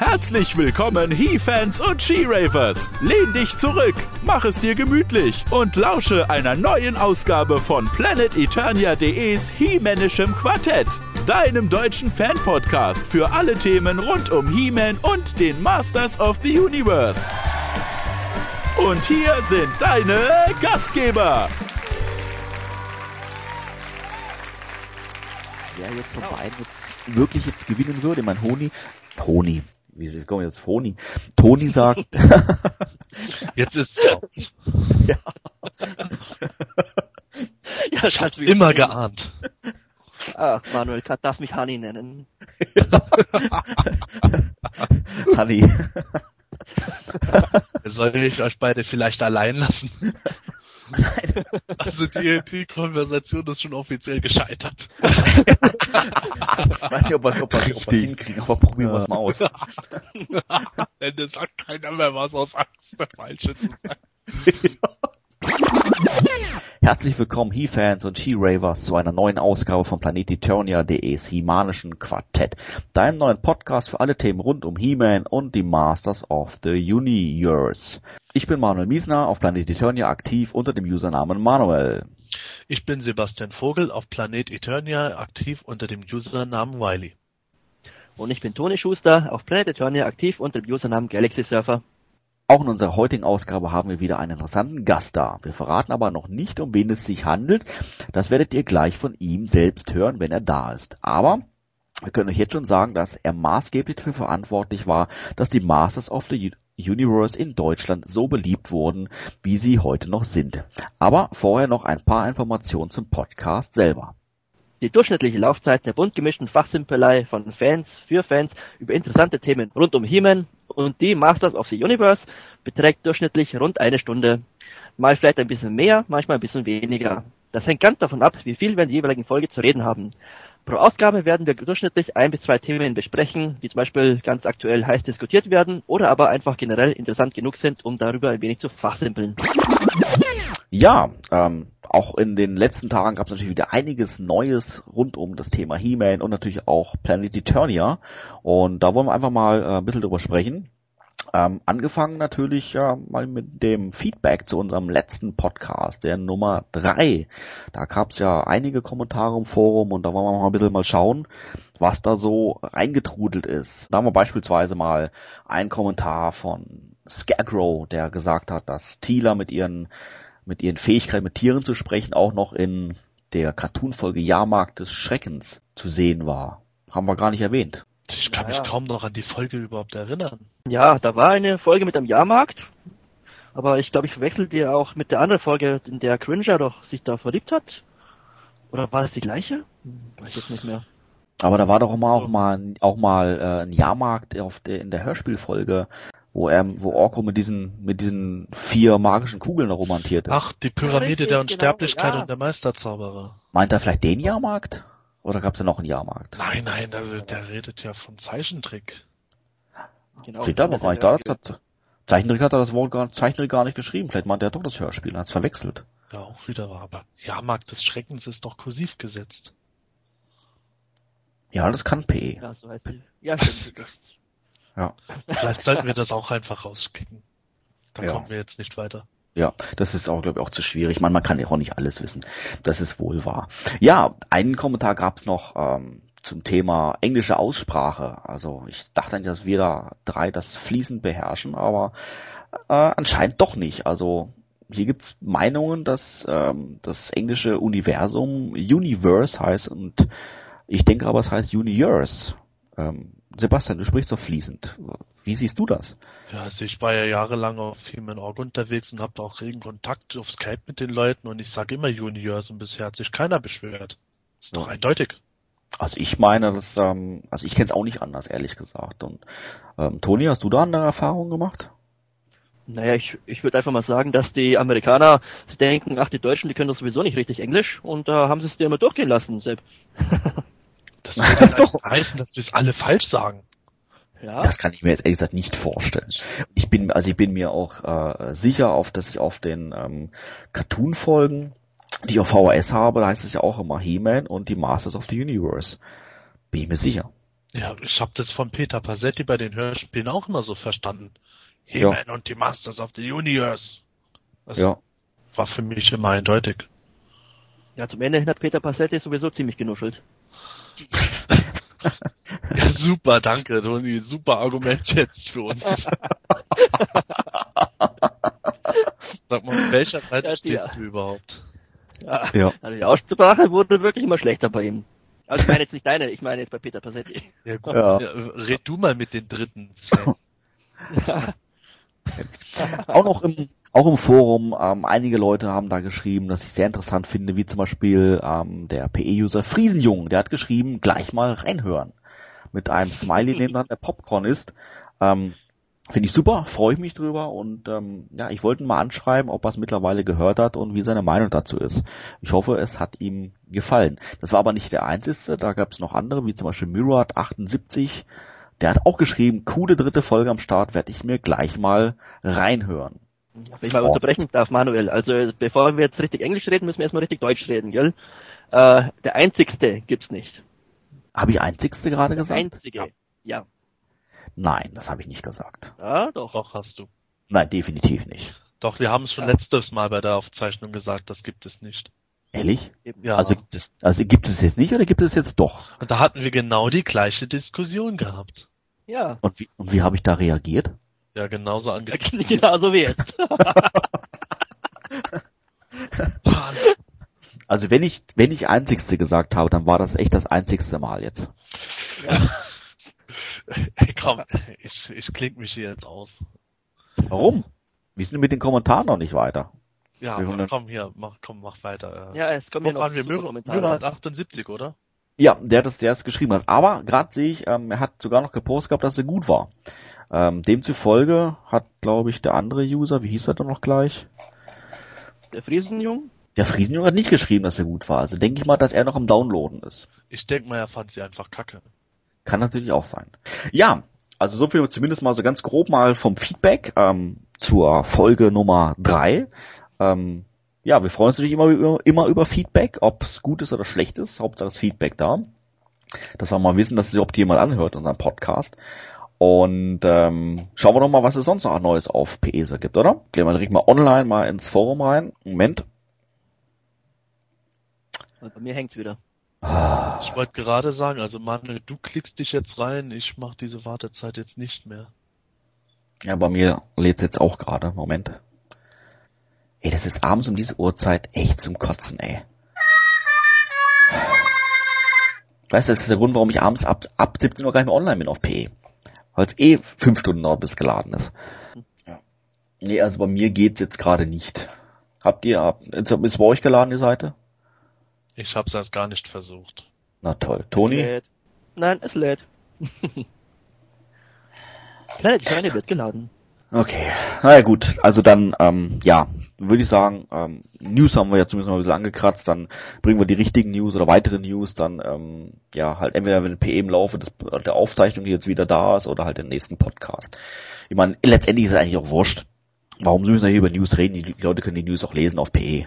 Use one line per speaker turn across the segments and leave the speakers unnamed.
Herzlich willkommen, He-Fans und She-Ravers. Lehn dich zurück, mach es dir gemütlich und lausche einer neuen Ausgabe von PlanetEternia.de's He-Manischem Quartett, deinem deutschen Fan-Podcast für alle Themen rund um He-Man und den Masters of the Universe. Und hier sind deine Gastgeber.
Wer jetzt von beiden wirklich jetzt gewinnen würde, mein Honi, Honi, wie kommen jetzt Honi? Toni sagt,
Jetzt ist es aus.
ja,
Ja, ich hab's
Immer geahnt.
Ach, Manuel, kann- darf mich Hani nennen.
Hanni,
Soll ich euch beide vielleicht allein lassen? Also die, die Konversation ist schon offiziell gescheitert.
weiß nicht, ob wir es ob wir's- ob wir's hinkriegen, aber probieren wir es mal aus.
Denn es sagt keiner mehr was aus Angst, der Falsche zu sein.
Herzlich willkommen, He-Fans und She-Ravers, zu einer neuen Ausgabe von Planet Eternia.de's He-Manischen Quartett, deinem neuen Podcast für alle Themen rund um He-Man und die Masters of the Universe. Ich bin Manuel Miesner, auf Planet Eternia aktiv unter dem Usernamen Manuel.
Ich bin Sebastian Vogel auf Planet Eternia, aktiv unter dem Usernamen Wiley.
Und ich bin Toni Schuster, auf Planet Eternia aktiv unter dem Usernamen Galaxy Surfer.
Auch in unserer heutigen Ausgabe haben wir wieder einen interessanten Gast da. Wir verraten aber noch nicht, um wen es sich handelt. Das werdet ihr gleich von ihm selbst hören, wenn er da ist. Aber wir können euch jetzt schon sagen, dass er maßgeblich dafür verantwortlich war, dass die Masters of the Universe in Deutschland so beliebt wurden, wie sie heute noch sind. Aber vorher noch ein paar Informationen zum Podcast selber.
Die durchschnittliche Laufzeit der bunt gemischten Fachsimpelei von Fans für Fans über interessante Themen rund um He-Man und die Masters of the Universe beträgt durchschnittlich rund eine Stunde. Mal vielleicht ein bisschen mehr, manchmal ein bisschen weniger. Das hängt ganz davon ab, wie viel wir in der jeweiligen Folge zu reden haben. Pro Ausgabe werden wir durchschnittlich ein bis zwei Themen besprechen, die zum Beispiel ganz aktuell heiß diskutiert werden oder aber einfach generell interessant genug sind, um darüber ein wenig zu fachsimpeln.
Ja, ähm, auch in den letzten Tagen gab es natürlich wieder einiges Neues rund um das Thema He-Man und natürlich auch Planet Eternia. Und da wollen wir einfach mal äh, ein bisschen drüber sprechen. Ähm, angefangen natürlich ja, mal mit dem Feedback zu unserem letzten Podcast, der Nummer drei. Da gab es ja einige Kommentare im Forum und da wollen wir mal ein bisschen mal schauen, was da so reingetrudelt ist. Da haben wir beispielsweise mal einen Kommentar von Scarecrow, der gesagt hat, dass Tila mit ihren mit ihren Fähigkeiten mit Tieren zu sprechen auch noch in der Cartoon-Folge Jahrmarkt des Schreckens zu sehen war. Haben wir gar nicht erwähnt.
Ich kann
Naja.
mich kaum noch an die Folge überhaupt erinnern.
Ja, da war eine Folge mit einem Jahrmarkt, aber ich glaube, ich verwechsel die auch mit der anderen Folge, in der Cringer doch sich da verliebt hat. Oder war das die gleiche? Weiß ich jetzt nicht mehr.
Aber da war doch mal auch mal auch mal äh, ein Jahrmarkt auf der in der Hörspielfolge, wo er wo Orko mit diesen mit diesen vier magischen Kugeln romantiert ist.
Ach, die Pyramide
richtig,
der
genau,
Unsterblichkeit
ja.
und der Meisterzauberer.
Meint er vielleicht den Jahrmarkt? Oder gab es ja noch einen Jahrmarkt?
Nein, nein, also der redet ja von Zeichentrick.
Genau.
Steht da aber gar nicht da. Das hat, Zeichentrick hat er das Wort gar, Zeichentrick gar nicht geschrieben. Vielleicht meint er doch das Hörspiel, hat es verwechselt.
Ja, auch wieder wahr. Aber Jahrmarkt des Schreckens ist doch kursiv gesetzt.
Ja, das kann P.
Ja, so heißt die. Ja,
Das,
stimmt.
Ja.
vielleicht sollten wir das auch einfach rauskicken. Dann
Ja.
kommen wir jetzt nicht weiter.
Ja, das ist auch, glaube ich, auch zu schwierig. Meine, man kann ja auch nicht alles wissen. Das ist wohl wahr. Ja, einen Kommentar gab's noch ähm, zum Thema englische Aussprache. Also ich dachte eigentlich, dass wir da drei das fließend beherrschen, aber äh, anscheinend doch nicht. Also hier gibt's Meinungen, dass ähm, das englische Universum Universe heißt und ich denke aber, es heißt Universe. Ähm, Sebastian, du sprichst doch fließend. Wie siehst du das?
Ja, also ich war ja jahrelang auf Human Org unterwegs und habe auch regen Kontakt auf Skype mit den Leuten und ich sage immer Juniors und bisher hat sich keiner beschwert. Ist doch
Ja.
eindeutig.
Also ich meine, das, ähm, also ich kenne es auch nicht anders, ehrlich gesagt. Und ähm, Toni, hast du da eine Erfahrung gemacht?
Naja, ich, ich würde einfach mal sagen, dass die Amerikaner sie denken, ach, die Deutschen, die können doch sowieso nicht richtig Englisch und da haben sie es dir immer durchgehen lassen, Sepp.
Das würde
so.
heißen, dass wir es alle falsch sagen.
Ja,
Das kann ich mir jetzt ehrlich gesagt nicht vorstellen. Ich bin, also ich bin mir auch äh, sicher, auf dass ich auf den ähm, Cartoon-Folgen, die ich auf VHS habe, da heißt es ja auch immer He-Man und die Masters of the Universe. Bin ich mir sicher.
Ja, ich habe das von Peter Passetti bei den Hörspielen auch immer so verstanden. He-Man und die Masters of the Universe. Das
Ja.
war für mich immer eindeutig.
Ja, zum Ende hin hat Peter Passetti sowieso ziemlich genuschelt.
Ja, super, danke, Toni. Super Argument jetzt für uns. Sag mal, auf welcher Seite
Ja,
stehst du überhaupt?
Ja.
Ja.
Also die Aussprache wurde wirklich immer schlechter bei ihm. Also ich meine jetzt nicht deine, ich meine jetzt bei Peter Passetti.
Ja, gut.
Ja.
Ja, red du mal mit den Dritten.
Auch noch im, auch im Forum, ähm, einige Leute haben da geschrieben, dass ich sehr interessant finde, wie zum Beispiel ähm, der PE-User Friesenjung, der hat geschrieben, gleich mal reinhören. Mit einem Smiley, neben dann der Popcorn ist. Ähm, Finde ich super, freue ich mich drüber und ähm, ja, ich wollte ihn mal anschreiben, ob er es mittlerweile gehört hat und wie seine Meinung dazu ist. Ich hoffe, es hat ihm gefallen. Das war aber nicht der einzige, da gab es noch andere, wie zum Beispiel Murat78, der hat auch geschrieben, coole dritte Folge am Start, werde ich mir gleich mal reinhören.
Wenn ich mal unterbrechen darf, Manuel. Also bevor wir jetzt richtig Englisch reden, müssen wir erstmal richtig Deutsch reden, gell? Äh, der einzigste gibt's nicht.
Habe ich einzigste gerade
Der
gesagt?
einzige. Ja.
Nein, das habe ich nicht gesagt.
Ja, doch.
Doch, hast du.
Nein, definitiv nicht.
Doch, wir haben es schon
Ja.
letztes Mal bei der Aufzeichnung gesagt, das gibt es nicht.
Ehrlich?
Ja.
Also gibt es, also gibt es jetzt nicht oder gibt es jetzt doch?
Und da hatten wir genau die gleiche Diskussion gehabt.
Ja.
Und wie, und wie habe ich da reagiert?
Ja, genauso angefangen.
Genauso wie jetzt.
Also wenn ich, wenn ich einzigste gesagt habe, dann war das echt das einzigste Mal jetzt.
Ja.
Hey, komm, ich, ich kling mich hier jetzt aus.
Warum? Wir sind mit den Kommentaren noch nicht weiter.
Ja,
Wir wollen-
komm hier, mach, komm, mach weiter. Äh,
ja, es kommen
Wo
ja noch
waren wir?
Kommentare.
Myra 78, oder?
Ja, der das, der es geschrieben hat. Aber gerade sehe ich, ähm, er hat sogar noch gepostet gehabt, dass er gut war. Ähm, demzufolge hat, glaube ich, der andere User, wie hieß er dann noch gleich?
Der Friesenjung?
Der Friesenjunge hat nicht geschrieben, dass er gut war. Also denke ich mal, dass er noch am Downloaden ist.
Ich denk mal, er fand sie einfach kacke.
Kann natürlich auch sein. Ja, also so viel zumindest mal so ganz grob mal vom Feedback ähm, zur Folge Nummer drei. Ähm, ja, wir freuen uns natürlich immer über, immer über Feedback, ob es gut ist oder schlecht ist. Hauptsache das Feedback da. Dass wir mal wissen, dass sich überhaupt jemand anhört, unseren Podcast. Und ähm, schauen wir doch mal, was es sonst noch Neues auf PESA gibt, oder? Gehen wir direkt mal online mal ins Forum rein. Moment.
Bei mir hängt's wieder.
Ah,
Ich wollte gerade sagen, also Manuel, du klickst dich jetzt rein, ich mach diese Wartezeit jetzt nicht mehr.
Ja, bei mir lädt's jetzt auch gerade. Moment. Ey, das ist abends um diese Uhrzeit echt zum Kotzen, ey. Weißt du, das ist der Grund, warum ich abends ab, ab 17 Uhr gar nicht mehr online bin auf PE. Weil es eh fünf Stunden dauert, bis es geladen ist. Ja. Nee, also bei mir geht's jetzt gerade nicht. Habt ihr, habt, ist ist bei euch geladen, die Seite?
Ich hab's erst gar nicht versucht.
Na toll. Toni?
Lädt. Nein, es lädt. Planet Journey wird geladen.
Okay, naja gut, also dann, ähm, ja, würde ich sagen, ähm, News haben wir ja zumindest mal ein bisschen angekratzt, dann bringen wir die richtigen News oder weitere News, dann, ähm, ja, halt entweder wenn PM im Laufe des, der Aufzeichnung jetzt wieder da ist oder halt im nächsten Podcast. Ich meine, letztendlich ist es eigentlich auch wurscht. Warum müssen wir hier über News reden? Die Leute können die News auch lesen auf PE.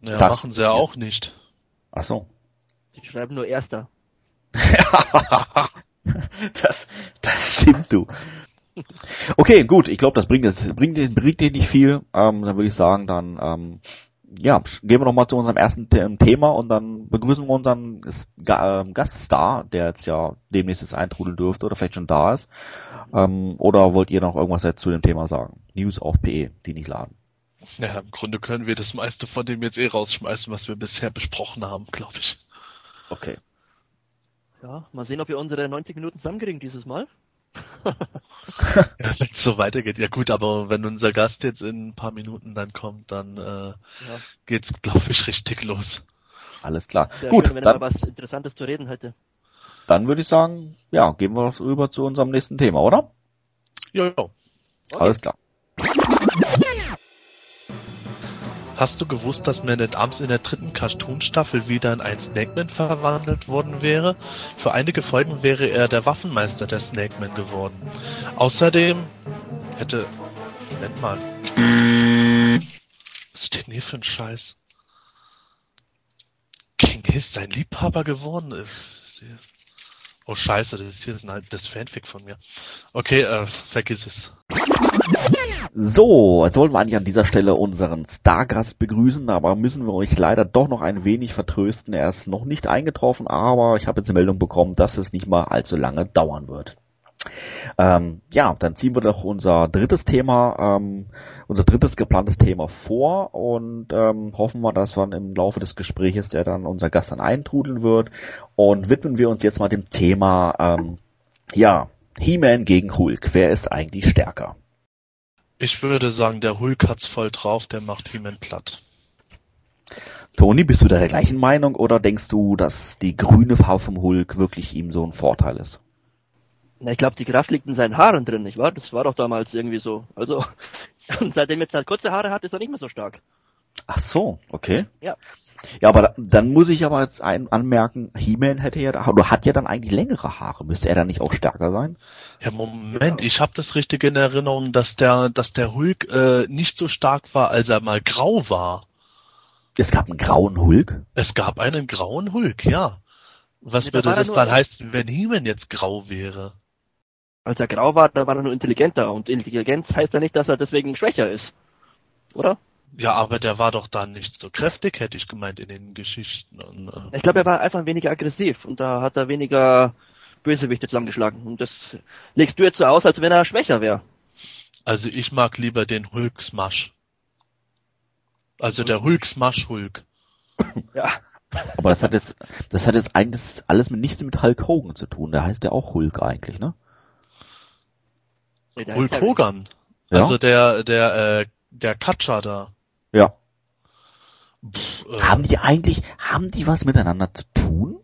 Ja,
Das-
machen sie ja auch nicht.
Ach so.
Die schreiben nur Erster.
das, das stimmt, du. Okay, gut, ich glaube, das bringt das bringt, bringt dir nicht viel. Ähm, dann würde ich sagen, dann ähm, ja, gehen wir noch mal zu unserem ersten The Thema und dann begrüßen wir unseren ähm, Gaststar, der jetzt ja demnächst jetzt eintrudeln dürfte oder vielleicht schon da ist. Ähm, oder wollt ihr noch irgendwas jetzt zu dem Thema sagen? News auf PE, die nicht laden.
Ja, im Grunde können wir das meiste von dem jetzt eh rausschmeißen, was wir bisher besprochen haben, glaube ich.
Okay.
Ja, mal sehen, ob wir unsere 90 Minuten zusammenkriegen dieses Mal.
Ja, wenn es so weitergeht. Ja gut, aber wenn unser Gast jetzt in ein paar Minuten dann kommt, dann äh,
Ja,
geht's, glaube ich, richtig los.
Alles klar.
sehr
Gut,
schön, wenn er
dann,
mal was Interessantes zu reden hätte.
dann würde ich sagen, ja, gehen wir rüber zu unserem nächsten Thema, oder?
Ja, ja.
Okay.
Alles klar.
Hast du gewusst, dass Man at Arms in der dritten Cartoon-Staffel wieder in einen Snakeman verwandelt worden wäre? Für einige Folgen wäre er der Waffenmeister der Snakeman geworden. Außerdem hätte... Moment mal. Was steht denn hier für ein Scheiß? King Hiss sein Liebhaber geworden ist. Oh scheiße, das ist jetzt ein altes Fanfic von mir. Okay, äh, vergiss es.
So, jetzt wollen wir eigentlich an dieser Stelle unseren Stargast begrüßen, aber müssen wir euch leider doch noch ein wenig vertrösten. Er ist noch nicht eingetroffen, aber ich habe jetzt eine Meldung bekommen, dass es nicht mal allzu lange dauern wird. Ähm, ja, dann ziehen wir doch unser drittes Thema, ähm, unser drittes geplantes Thema vor und ähm, hoffen wir, dass wir im Laufe des Gespräches, der dann unser Gast dann eintrudeln wird und widmen wir uns jetzt mal dem Thema, ähm, ja, He-Man gegen Hulk. Wer ist eigentlich stärker?
Ich würde sagen, der Hulk hat's voll drauf, der macht He-Man platt.
Toni, bist du der gleichen Meinung oder denkst du, dass die grüne Farbe vom Hulk wirklich ihm so ein Vorteil ist?
Na, ich glaube, die Kraft liegt in seinen Haaren drin, nicht wahr? Das war doch damals irgendwie so. Also, und seitdem jetzt halt kurze Haare hat, ist er nicht mehr so stark.
Ach so, okay.
Ja.
Ja, aber da, dann muss ich aber jetzt ein, anmerken, He-Man hätte ja, oder hat ja dann eigentlich längere Haare. Müsste er dann nicht auch stärker sein?
Ja, Moment, ich habe das richtig in Erinnerung, dass der, dass der Hulk äh, nicht so stark war, als er mal grau war.
Es gab einen grauen Hulk?
Es gab einen grauen Hulk, ja. Was
Nee,
würde das dann heißen, wenn He-Man jetzt grau wäre?
Als er grau war, da war er nur intelligenter. Und Intelligenz heißt ja nicht, dass er deswegen schwächer ist. Oder?
Ja, aber der war doch dann nicht so kräftig, hätte ich gemeint in den Geschichten. Und, äh,
Ich glaube, er war einfach weniger aggressiv und da hat er weniger Bösewichte zusammengeschlagen. Und das legst du jetzt so aus, als wenn er schwächer wäre.
also ich mag lieber den Hulk Smash. Also der Hulk Smash Hulk.
Ja.
Aber das hat jetzt, das hat jetzt eigentlich alles mit nichts mit Hulk Hogan zu tun. Der heißt ja auch Hulk eigentlich, ne?
Hulk. Hogan.
Ja.
Also der, der, äh, der Katja da.
Ja.
Pff, äh,
Haben die eigentlich, haben die was miteinander zu tun?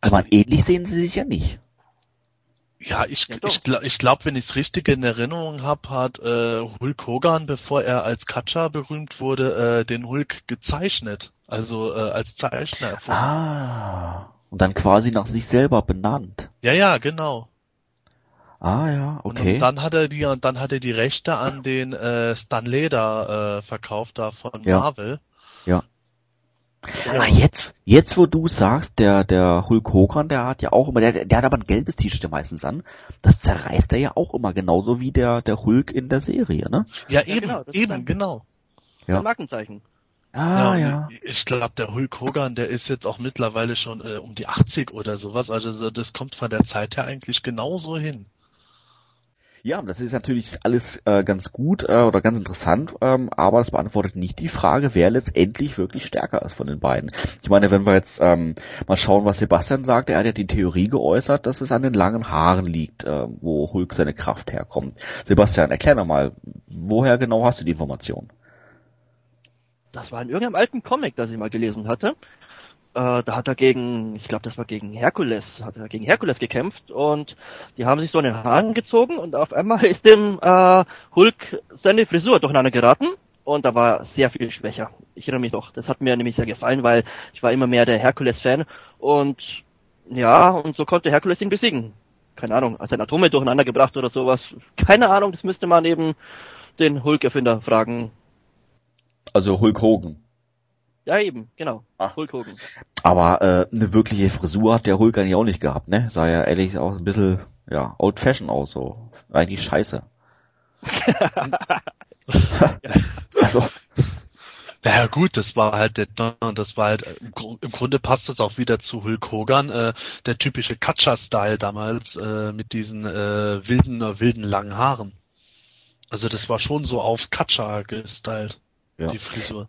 also,
Aber ähnlich sehen sie sich ja nicht.
ja, ich,
Ja,
ich, gla- ich glaube, wenn ich es richtig in Erinnerung habe, hat äh, Hulk Hogan, bevor er als Katja berühmt wurde, äh, den Hulk gezeichnet. Also äh, als Zeichner erfunden.
Ah. Und dann quasi nach sich selber benannt.
Ja, ja, genau.
Ah ja, okay.
und dann hat er die, und dann hat er die Rechte an den äh, Stan Leder äh, verkauft da von
Ja.
Marvel.
Ja.
Ja.
Ah, jetzt, jetzt wo du sagst, der, der Hulk Hogan, der hat ja auch immer, der, der hat aber ein gelbes T-Shirt ja meistens an. Das zerreißt er ja auch immer genauso wie der, der Hulk in der Serie, ne?
Ja,
Ja,
eben,
genau,
eben, genau.
Ja.
Ein Markenzeichen.
Ah,
und
ja.
Ich glaube, der Hulk Hogan, der ist jetzt auch mittlerweile schon äh, um die 80 oder sowas. Also so, das kommt von der Zeit her eigentlich genauso hin.
Ja, das ist natürlich alles äh, ganz gut äh, oder ganz interessant, ähm, aber das beantwortet nicht die Frage, wer letztendlich wirklich stärker ist von den beiden. Ich meine, wenn wir jetzt ähm, mal schauen, was Sebastian sagt, er hat ja die Theorie geäußert, dass es an den langen Haaren liegt, äh, wo Hulk seine Kraft herkommt. Sebastian, erklär doch mal, woher genau hast du die Information?
Das war in irgendeinem alten Comic, das ich mal gelesen hatte. Äh, da hat er gegen, ich glaube, das war gegen Herkules, hat er gegen Herkules gekämpft und die haben sich so an den Haaren gezogen und auf einmal ist dem äh, Hulk seine Frisur durcheinander geraten und da war sehr viel schwächer. Ich erinnere mich doch, das hat mir nämlich sehr gefallen, weil ich war immer mehr der Herkules-Fan und ja, und so konnte Herkules ihn besiegen. Keine Ahnung, seine Atome durcheinander gebracht oder sowas. Keine Ahnung, das müsste man eben den Hulk-Erfinder fragen.
Also Hulk Hogan.
Ja, eben, genau.
Ach.
Hulk Hogan.
Aber äh, eine wirkliche Frisur hat der Hulk eigentlich auch nicht gehabt, ne? Sah ja ehrlich auch ein bisschen, ja, old fashion aus, so. Eigentlich scheiße. also,
Naja gut, das war halt der, das war halt, im Gru- im Grunde passt das auch wieder zu Hulk Hogan, äh, der typische Katja-Style damals, äh, mit diesen äh, wilden, wilden langen Haaren. Also das war schon so auf Katja gestylt,
Ja.
die Frisur.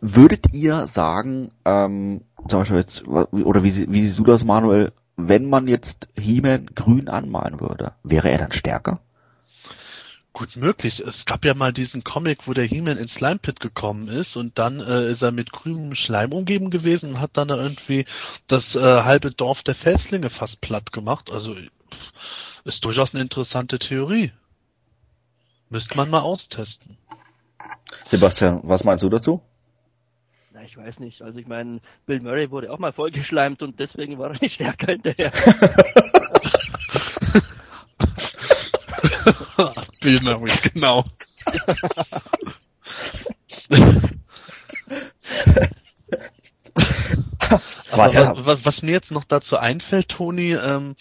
Würdet ihr sagen, ähm, zum Beispiel jetzt, oder wie, wie siehst du das, Manuel, wenn man jetzt He-Man grün anmalen würde, wäre er dann stärker?
Gut möglich. Es gab ja mal diesen Comic, wo der He-Man ins Slime Pit gekommen ist und dann äh, ist er mit grünem Schleim umgeben gewesen und hat dann irgendwie das äh, halbe Dorf der Felslinge fast platt gemacht. Also pff, ist durchaus eine interessante Theorie. Müsste man mal austesten.
Sebastian, was meinst du dazu?
Na, ich weiß nicht. Also ich meine, Bill Murray wurde auch mal vollgeschleimt und deswegen war er nicht stärker hinterher.
Bill Murray, genau. Aber ja. was, was, mir jetzt noch dazu einfällt, Toni, ähm,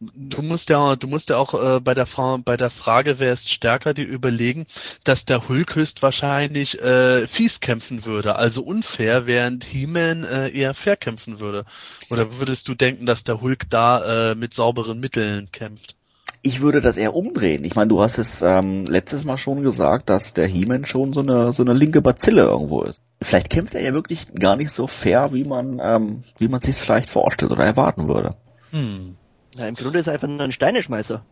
du musst ja, du musst ja auch äh, bei der Fra bei der Frage, wer ist stärker, dir überlegen, dass der Hulk höchstwahrscheinlich äh, fies kämpfen würde, also unfair, während He-Man äh, eher fair kämpfen würde. Oder würdest du denken, dass der Hulk da äh, mit sauberen Mitteln kämpft?
Ich würde das eher umdrehen. Ich meine, du hast es ähm, letztes Mal schon gesagt, dass der He-Man schon so eine so eine linke Bazille irgendwo ist. Vielleicht kämpft er ja wirklich gar nicht so fair, wie man ähm, wie man sich vielleicht vorstellt oder erwarten würde.
Hm. Na, im Grunde ist er einfach nur ein Steineschmeißer.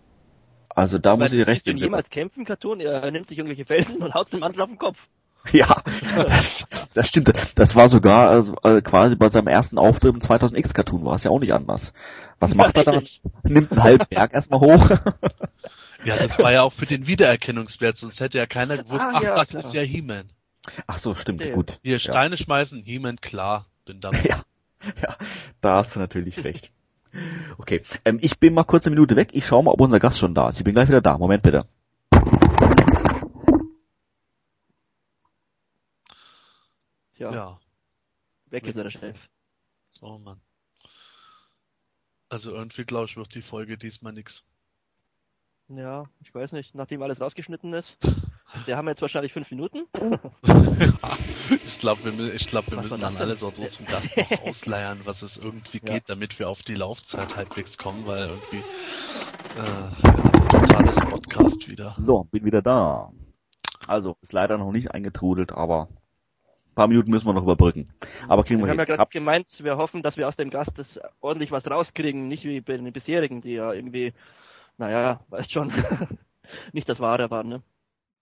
Also da ich muss ich recht
geben. jemals kämpfen, Cartoon, er nimmt sich irgendwelche Felsen und haut dem anderen auf den Kopf.
Ja, das, das stimmt. Das war sogar also, äh, quasi bei seinem ersten Auftritt im 2000X Cartoon war es ja auch nicht anders. Was macht ja, er dann? Nimmt einen halben Berg erstmal hoch.
ja, das war ja auch für den Wiedererkennungswert, sonst hätte ja keiner gewusst, ah, ach, ja, das klar. ist ja He-Man.
Ach so, stimmt, ja. gut.
Hier Steine ja. schmeißen, He-Man, klar, bin dabei.
Ja, ja, da hast du natürlich recht. Okay, ähm, ich bin mal kurz eine Minute weg. Ich schaue mal, ob unser Gast schon da ist. Ich bin gleich wieder da. Moment bitte.
Ja. ja. Weg ist der Chef.
Oh Mann. Also irgendwie glaube ich wird die Folge diesmal nix.
Ja, ich weiß nicht, nachdem alles rausgeschnitten ist. Wir haben jetzt wahrscheinlich fünf Minuten.
ich glaube, wir, ich glaub, wir müssen dann alles auch so zum Gast noch ausleiern, was es irgendwie ja. geht, damit wir auf die Laufzeit halbwegs kommen, weil irgendwie äh, totales Podcast wieder.
So, bin wieder da. Also, ist leider noch nicht eingetrudelt, aber paar Minuten müssen wir noch überbrücken. Aber kriegen wir,
wir haben ja gerade gemeint, wir hoffen, dass wir aus dem Gast das ordentlich was rauskriegen, nicht wie bei den bisherigen, die ja irgendwie, naja, weißt schon, nicht das Wahre waren, ne?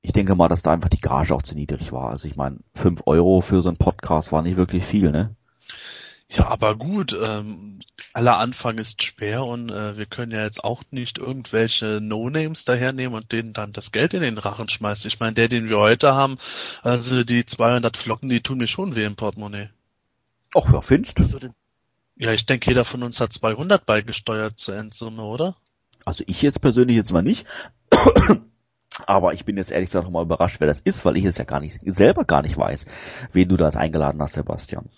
Ich denke mal, dass da einfach die Gage auch zu niedrig war. Also ich meine, fünf Euro für so einen Podcast war nicht wirklich viel, ne?
Ja, aber gut, ähm, aller Anfang ist schwer und äh, wir können ja jetzt auch nicht irgendwelche No-Names dahernehmen und denen dann das Geld in den Rachen schmeißen. Ich meine, der, den wir heute haben, also die 200 Flocken, die tun mir schon weh im Portemonnaie.
Ach ja, findest du?
Ja, ich denke, jeder von uns hat 200 beigesteuert zur Endsumme, oder?
Also ich jetzt persönlich jetzt mal nicht. Aber ich bin jetzt ehrlich gesagt mal überrascht, wer das ist, weil ich es ja gar nicht selber gar nicht weiß, wen du da eingeladen hast, Sebastian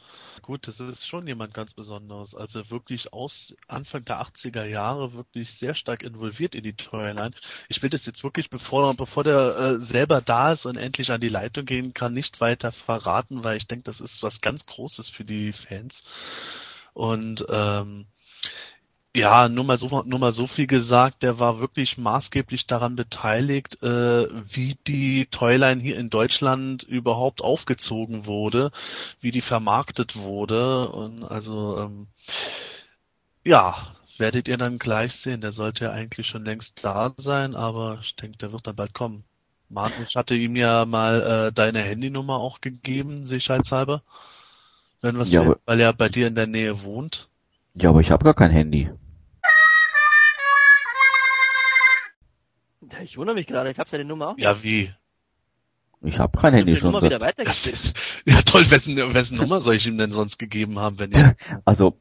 gut, das ist schon jemand ganz Besonderes. Also wirklich aus Anfang der 80er Jahre wirklich sehr stark involviert in die Toyline. Ich will das jetzt wirklich, bevor, bevor der äh, selber da ist und endlich an die Leitung gehen kann, nicht weiter verraten, weil ich denke, das ist was ganz Großes für die Fans. Und ähm, ja, nur mal so, nur mal so viel gesagt, der war wirklich maßgeblich daran beteiligt, äh, wie die Toyline hier in Deutschland überhaupt aufgezogen wurde, wie die vermarktet wurde und also ähm, ja, werdet ihr dann gleich sehen. Der sollte ja eigentlich schon längst da sein, aber ich denke, der wird dann bald kommen. Martin, ich hatte ihm ja mal äh, deine Handynummer auch gegeben, sicherheitshalber. Wenn was
ja,
will, weil er bei dir in der Nähe wohnt.
Ja, aber ich habe gar kein Handy.
Ich wundere mich gerade, ich habe seine Nummer auch.
Ja, wie?
Ich habe kein Handy schon.
Wieder weitergegeben.
Ja toll, wessen, wessen Nummer soll ich ihm denn sonst gegeben haben, wenn ihr...
Also,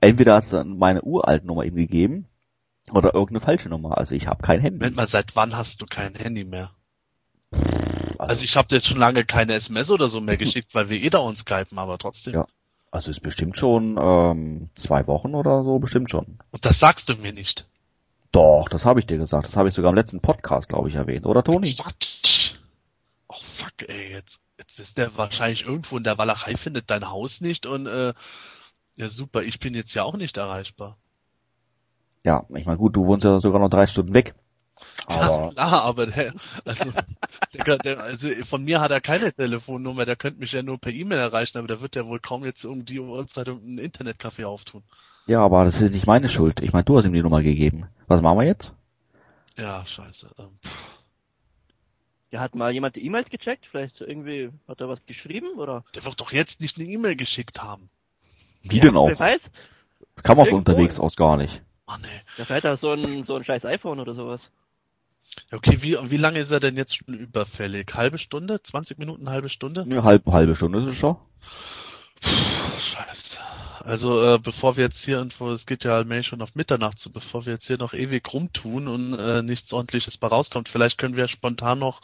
entweder hast du meine uralte Nummer ihm gegeben, oder irgendeine falsche Nummer. Also ich habe kein Handy.
Moment mal, seit wann hast du kein Handy mehr? Also, also ich habe dir jetzt schon lange keine SMS oder so mehr geschickt, weil wir eh da uns skypen, aber trotzdem. Ja.
Also ist bestimmt schon ähm, zwei Wochen oder so, bestimmt schon.
Und das sagst du mir nicht.
Doch, das habe ich dir gesagt. Das habe ich sogar im letzten Podcast, glaube ich, erwähnt, oder Toni?
Oh fuck, ey, jetzt, jetzt ist der wahrscheinlich irgendwo in der Walachei, findet dein Haus nicht und äh, ja super, ich bin jetzt ja auch nicht erreichbar.
Ja, ich meine gut, du wohnst ja sogar noch drei Stunden weg.
Aber... Ja, klar, aber der, also, der, der, also von mir hat er keine Telefonnummer, der könnte mich ja nur per E-Mail erreichen, aber der wird ja wohl kaum jetzt um die Uhrzeit ein Internetcafé auftun.
Ja, aber das ist nicht meine Schuld. Ich meine, du hast ihm die Nummer gegeben. Was machen wir jetzt?
Ja, scheiße. Ähm,
ja, hat mal jemand die E-Mails gecheckt? Vielleicht irgendwie hat er was geschrieben oder?
Der wird doch jetzt nicht eine E-Mail geschickt haben.
Wie ja, denn auch? Wer weiß? Kann man von unterwegs aus gar nicht.
Ah, nee. Da fällt da so ein, so ein scheiß iPhone oder sowas.
Okay, wie, wie lange ist er denn jetzt schon überfällig? Halbe Stunde? 20 Minuten, halbe Stunde?
Ne, halb, halbe Stunde ist es schon.
Puh, scheiße. also äh, bevor wir jetzt hier irgendwo, es geht ja allmählich schon auf Mitternacht zu, bevor wir jetzt hier noch ewig rumtun und äh, nichts ordentliches bei rauskommt, vielleicht können wir spontan noch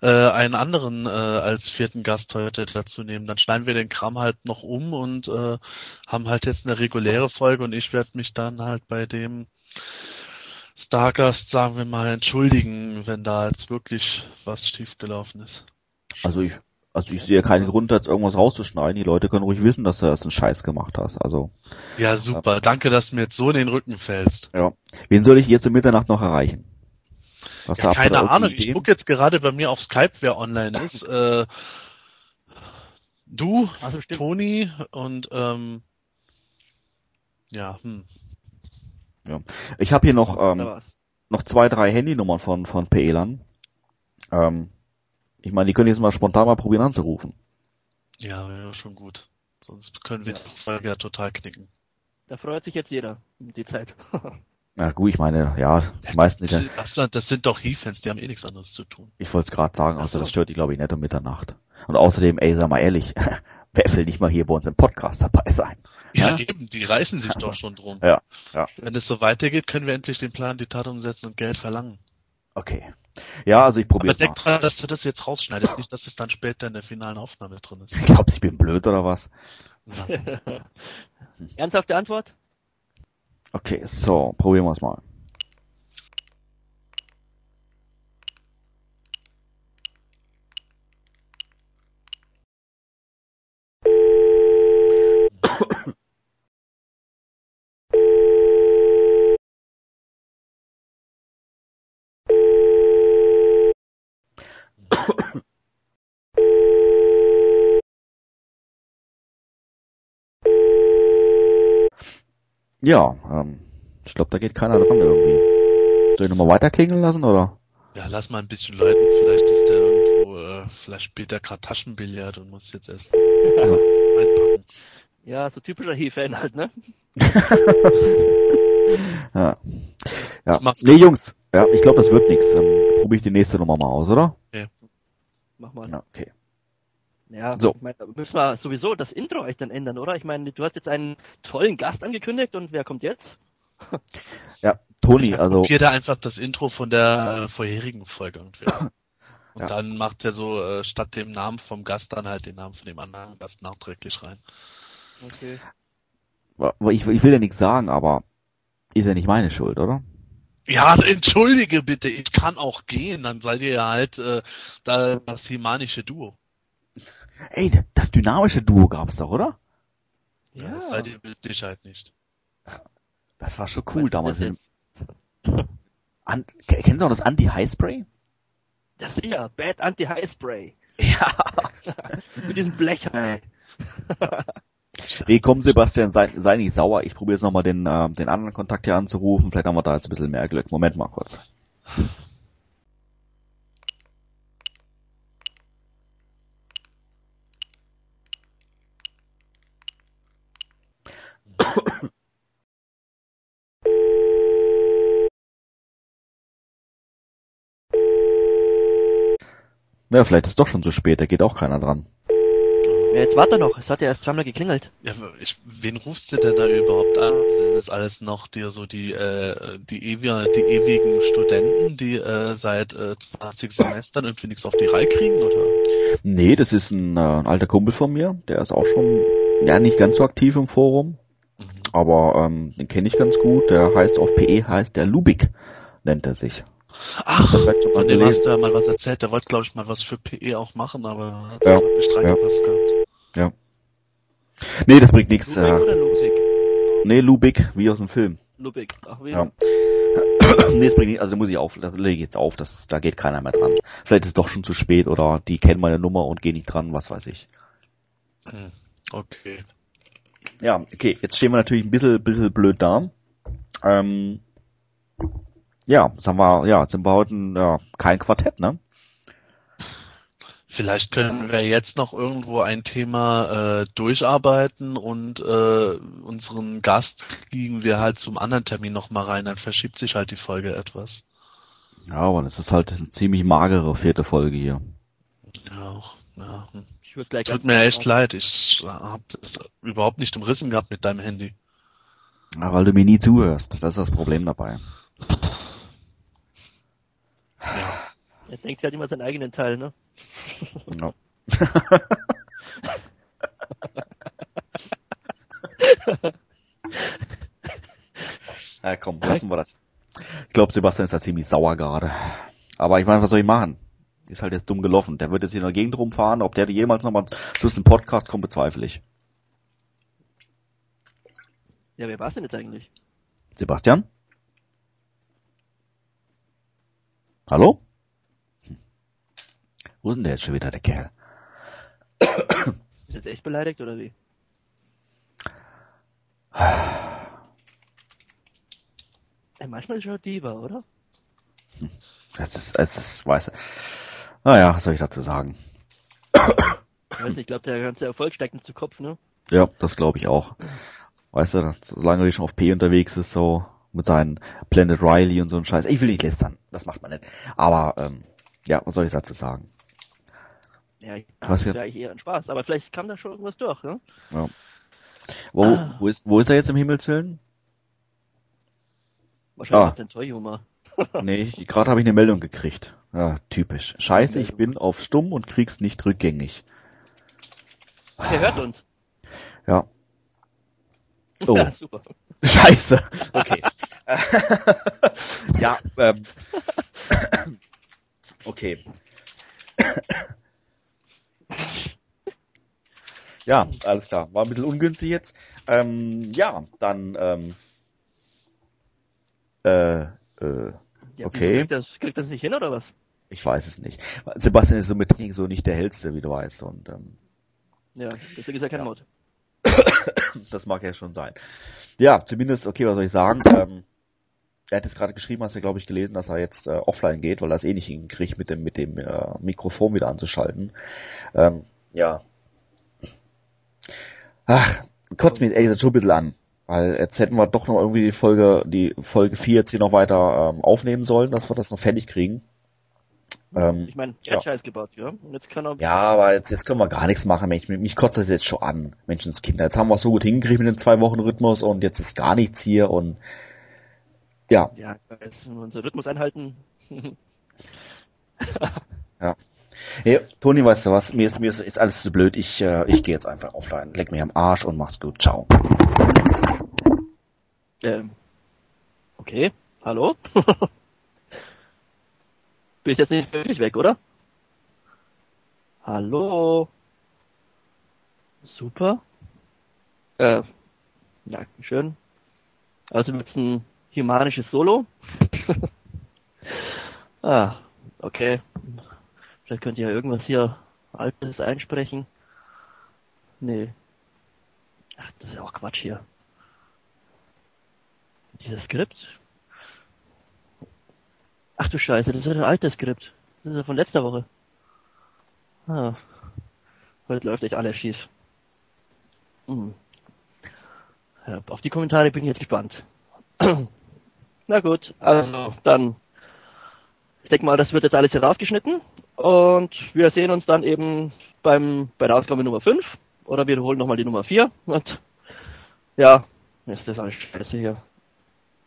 äh, einen anderen äh, als vierten Gast heute dazu nehmen. Dann schneiden wir den Kram halt noch um und äh, haben halt jetzt eine reguläre Folge und ich werde mich dann halt bei dem Stargast, sagen wir mal, entschuldigen, wenn da jetzt wirklich was schiefgelaufen ist.
Also ich, also ich sehe keinen Grund, jetzt irgendwas rauszuschneiden. Die Leute können ruhig wissen, dass du das einen Scheiß gemacht hast. Also.
Ja, super. Ja. Danke, dass du mir jetzt so in den Rücken fällst.
Ja. Wen soll ich jetzt um Mitternacht noch erreichen?
Was ja, keine Ahnung. Ich gucke jetzt gerade bei mir auf Skype, wer online ist. äh, du, also Toni und ähm, ja, hm.
Ja. Ich habe hier noch ähm, noch zwei, drei Handynummern von von PLAN. Ähm, ich meine, die können jetzt mal spontan mal probieren anzurufen.
Ja, wäre schon gut. Sonst können wir die Folge ja total knicken.
Da freut sich jetzt jeder um die Zeit.
Na gut, ich meine, ja, die meisten...
Die das, das sind doch He-Fans, die haben eh nichts anderes zu tun.
Ich wollte es gerade sagen, außer das stört die, glaube ich, nicht um Mitternacht. Und außerdem, ey, sag mal ehrlich, wer will nicht mal hier bei uns im Podcast dabei sein?
Ja, ja? eben, die reißen sich also, doch schon drum.
Ja, ja.
Wenn es so weitergeht, können wir endlich den Plan, die Tat umsetzen und Geld verlangen.
Okay. Ja, also ich probiere
Aber denk dran, dass du das jetzt rausschneidest, nicht, dass es dann später in der finalen Aufnahme drin ist.
Glaubst du, ich bin blöd oder was?
Ernsthafte Antwort?
Okay, so, probieren wir es mal. Ja, ähm, ich glaube, da geht keiner dran irgendwie. Soll ich nochmal weiter klingeln lassen, oder?
Ja, lass mal ein bisschen läuten. Vielleicht ist der irgendwo, äh, vielleicht spielt der gerade Taschenbillard und muss jetzt erst ja.
einpacken. Ja, so typischer He-Fan halt, ne?
ja. Ja. Nee, Jungs, ja, ich glaube, das wird nichts. Dann probiere ich die nächste Nummer mal aus, oder?
Ja.
Mach mal.
Ja, okay.
Ja, so. ich meine, müssen wir sowieso das Intro euch dann ändern, oder? Ich meine, du hast jetzt einen tollen Gast angekündigt und wer kommt jetzt?
ja, Toni, also.
Kopiert er einfach das Intro von der äh, vorherigen Folge irgendwie. Und ja. dann macht er so äh, statt dem Namen vom Gast dann halt den Namen von dem anderen Gast nachträglich rein.
Okay.
Ich, ich will ja nichts sagen, aber ist ja nicht meine Schuld, oder?
Ja, entschuldige bitte, ich kann auch gehen, dann seid ihr ja halt äh, da, das himanische Duo.
Ey, das dynamische Duo gab's doch, oder?
Ja. Das seid ihr mit Sicherheit nicht.
Das war schon cool damals. Mit An Kennen Sie auch das Anti-High-Spray?
Das ist ja, Bad Anti-High-Spray.
Ja.
mit diesem Blechei.
Nee, komm Sebastian, sei, sei nicht sauer. Ich probiere jetzt nochmal den, äh, den anderen Kontakt hier anzurufen. Vielleicht haben wir da jetzt ein bisschen mehr Glück. Moment mal kurz. Ja, vielleicht ist doch schon zu spät, da geht auch keiner dran.
Ja, jetzt warte noch, es hat ja erst zweimal geklingelt.
Ja, ich, wen rufst du denn da überhaupt an? Sind das alles noch dir so die, äh, die, ewige, die ewigen Studenten, die äh, seit äh, 20 Semestern irgendwie nichts auf die Reihe kriegen, oder?
Nee, das ist ein, äh, ein alter Kumpel von mir, der ist auch schon, ja, nicht ganz so aktiv im Forum, mhm. aber ähm, den kenne ich ganz gut, der heißt auf PE, heißt der Lubik, nennt er sich.
Ach, von dem hast du ja mal was erzählt. Der wollte, glaube ich, mal was für PE auch machen, aber hat
ja, nicht reingepasst ja. gehabt. Ja. Nee, das bringt nichts. Lubik äh, oder Lubik? Nee, Lubik, wie aus dem Film.
Lubik, ach wie.
Ja. nee, das bringt nichts, also muss ich auf, lege ich jetzt auf, das, da geht keiner mehr dran. Vielleicht ist es doch schon zu spät oder die kennen meine Nummer und gehen nicht dran, was weiß ich.
Hm, okay.
Ja, okay, jetzt stehen wir natürlich ein bisschen, bisschen blöd da. Ähm, ja, sagen wir, ja, sind wir heute ja, kein Quartett, ne?
Vielleicht können wir jetzt noch irgendwo ein Thema äh, durcharbeiten und äh, unseren Gast kriegen wir halt zum anderen Termin nochmal rein, dann verschiebt sich halt die Folge etwas.
Ja, aber das ist halt eine ziemlich magere vierte Folge hier.
Ja, auch. Ja.
Ich würde gleich
Tut mir echt leid, ich hab das überhaupt nicht umrissen gehabt mit deinem Handy.
Ja, weil du mir nie zuhörst. Das ist das Problem dabei.
Ja.
Er denkt halt immer seinen eigenen Teil, ne?
Ja. ja, komm, lassen wir das. Ich glaube, Sebastian ist da ziemlich sauer gerade. Aber ich meine, was soll ich machen? Ist halt jetzt dumm gelaufen. Der wird jetzt in der Gegend rumfahren. Ob der jemals nochmal zu diesem Podcast kommt, bezweifle ich.
Ja, wer war's denn jetzt eigentlich?
Sebastian? Hallo? Wo ist denn der jetzt schon wieder, der Kerl?
Ist jetzt echt beleidigt oder wie? Ey, manchmal ist er Diva, oder?
Das ist, es ist, weiß. Naja, was soll ich dazu sagen?
Ich weiß nicht, ich glaube, der ganze Erfolg steigt ihm zu Kopf, ne?
Ja, das glaube ich auch. Weißt du, solange er schon auf P unterwegs ist, so mit seinen Planet Riley und so ein Scheiß. Ich will nicht lästern, das macht man nicht. Aber ähm, ja, was soll ich dazu sagen?
Ja, ich
Was
das
ja-
eigentlich eher ein Spaß, aber vielleicht kam da schon irgendwas durch, ne?
Ja. Wo,
Ah.
wo, ist, wo ist er jetzt im Himmelswillen?
Wahrscheinlich
Ah.
auf den Toyhumor.
Nee, ich- gerade habe ich eine Meldung gekriegt. Ja, typisch. Scheiße, ich bin auf stumm und krieg's nicht rückgängig.
Er hört uns.
Ja. Oh.
Ja, super.
Scheiße. Okay. ja, ähm. Okay. Ja, alles klar. War ein bisschen ungünstig jetzt. Ähm, ja, dann, ähm, äh, äh,
Ja,
Okay.
Kriegt das, kriegt das nicht hin, oder was?
ich weiß es nicht. Sebastian ist so mit Technik so nicht der hellste, wie du weißt, und ähm,
Ja, deswegen ist er kein
Ja.
Mod.
das mag ja schon sein. Ja, zumindest, okay, was soll ich sagen? Ähm, er hat es gerade geschrieben, hast du, glaube ich, gelesen, dass er jetzt äh, offline geht, weil er es eh nicht hinkriegt, mit dem, mit dem äh, Mikrofon wieder anzuschalten. Ähm, ja. Ach, kotzt mich ehrlich gesagt schon ein bisschen an. Weil jetzt hätten wir doch noch irgendwie die Folge, die Folge 4 jetzt hier noch weiter ähm, aufnehmen sollen, dass wir das noch fertig kriegen. Ähm,
Ich meine, er
Ja.
hat Scheiß gebaut, ja? Und jetzt kann er...
ja, aber jetzt, jetzt können wir gar nichts machen, Mensch. Mich kotzt das jetzt schon an, Menschenskinder. Jetzt haben wir es so gut hingekriegt mit dem Zwei-Wochen-Rhythmus und jetzt ist gar nichts hier und ja,
Ja, ich wir unseren Rhythmus einhalten.
hey, Toni, weißt du was? Mir ist, mir ist, ist alles zu blöd. Ich, äh, ich gehe jetzt einfach offline. Leck mich am Arsch und mach's gut. Ciao.
ähm, okay, hallo? Bist jetzt nicht wirklich weg, oder? Hallo? Super. Äh, ja, schön. Also jetzt ein humanisches Solo. ah, okay. Vielleicht könnt ihr ja irgendwas hier Altes einsprechen. Nee. Ach, das ist ja auch Quatsch hier. Dieses Skript? Ach du Scheiße, das ist ja ein altes Skript. Das ist ja von letzter Woche. Ah. Heute läuft echt alles schief. Hm. Ja, auf die Kommentare bin ich jetzt gespannt. Na gut, also dann. Ich denke mal, das wird jetzt alles hier rausgeschnitten. Und wir sehen uns dann eben beim, bei der Ausgabe Nummer 5. Oder wir holen nochmal die Nummer 4. Und ja, ist das alles scheiße hier.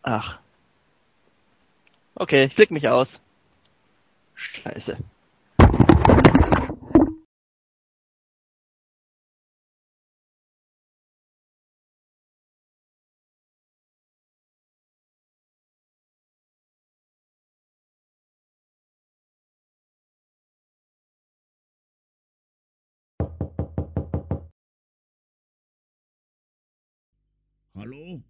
Ach. Okay, ich klick mich aus. Scheiße.
Hallo?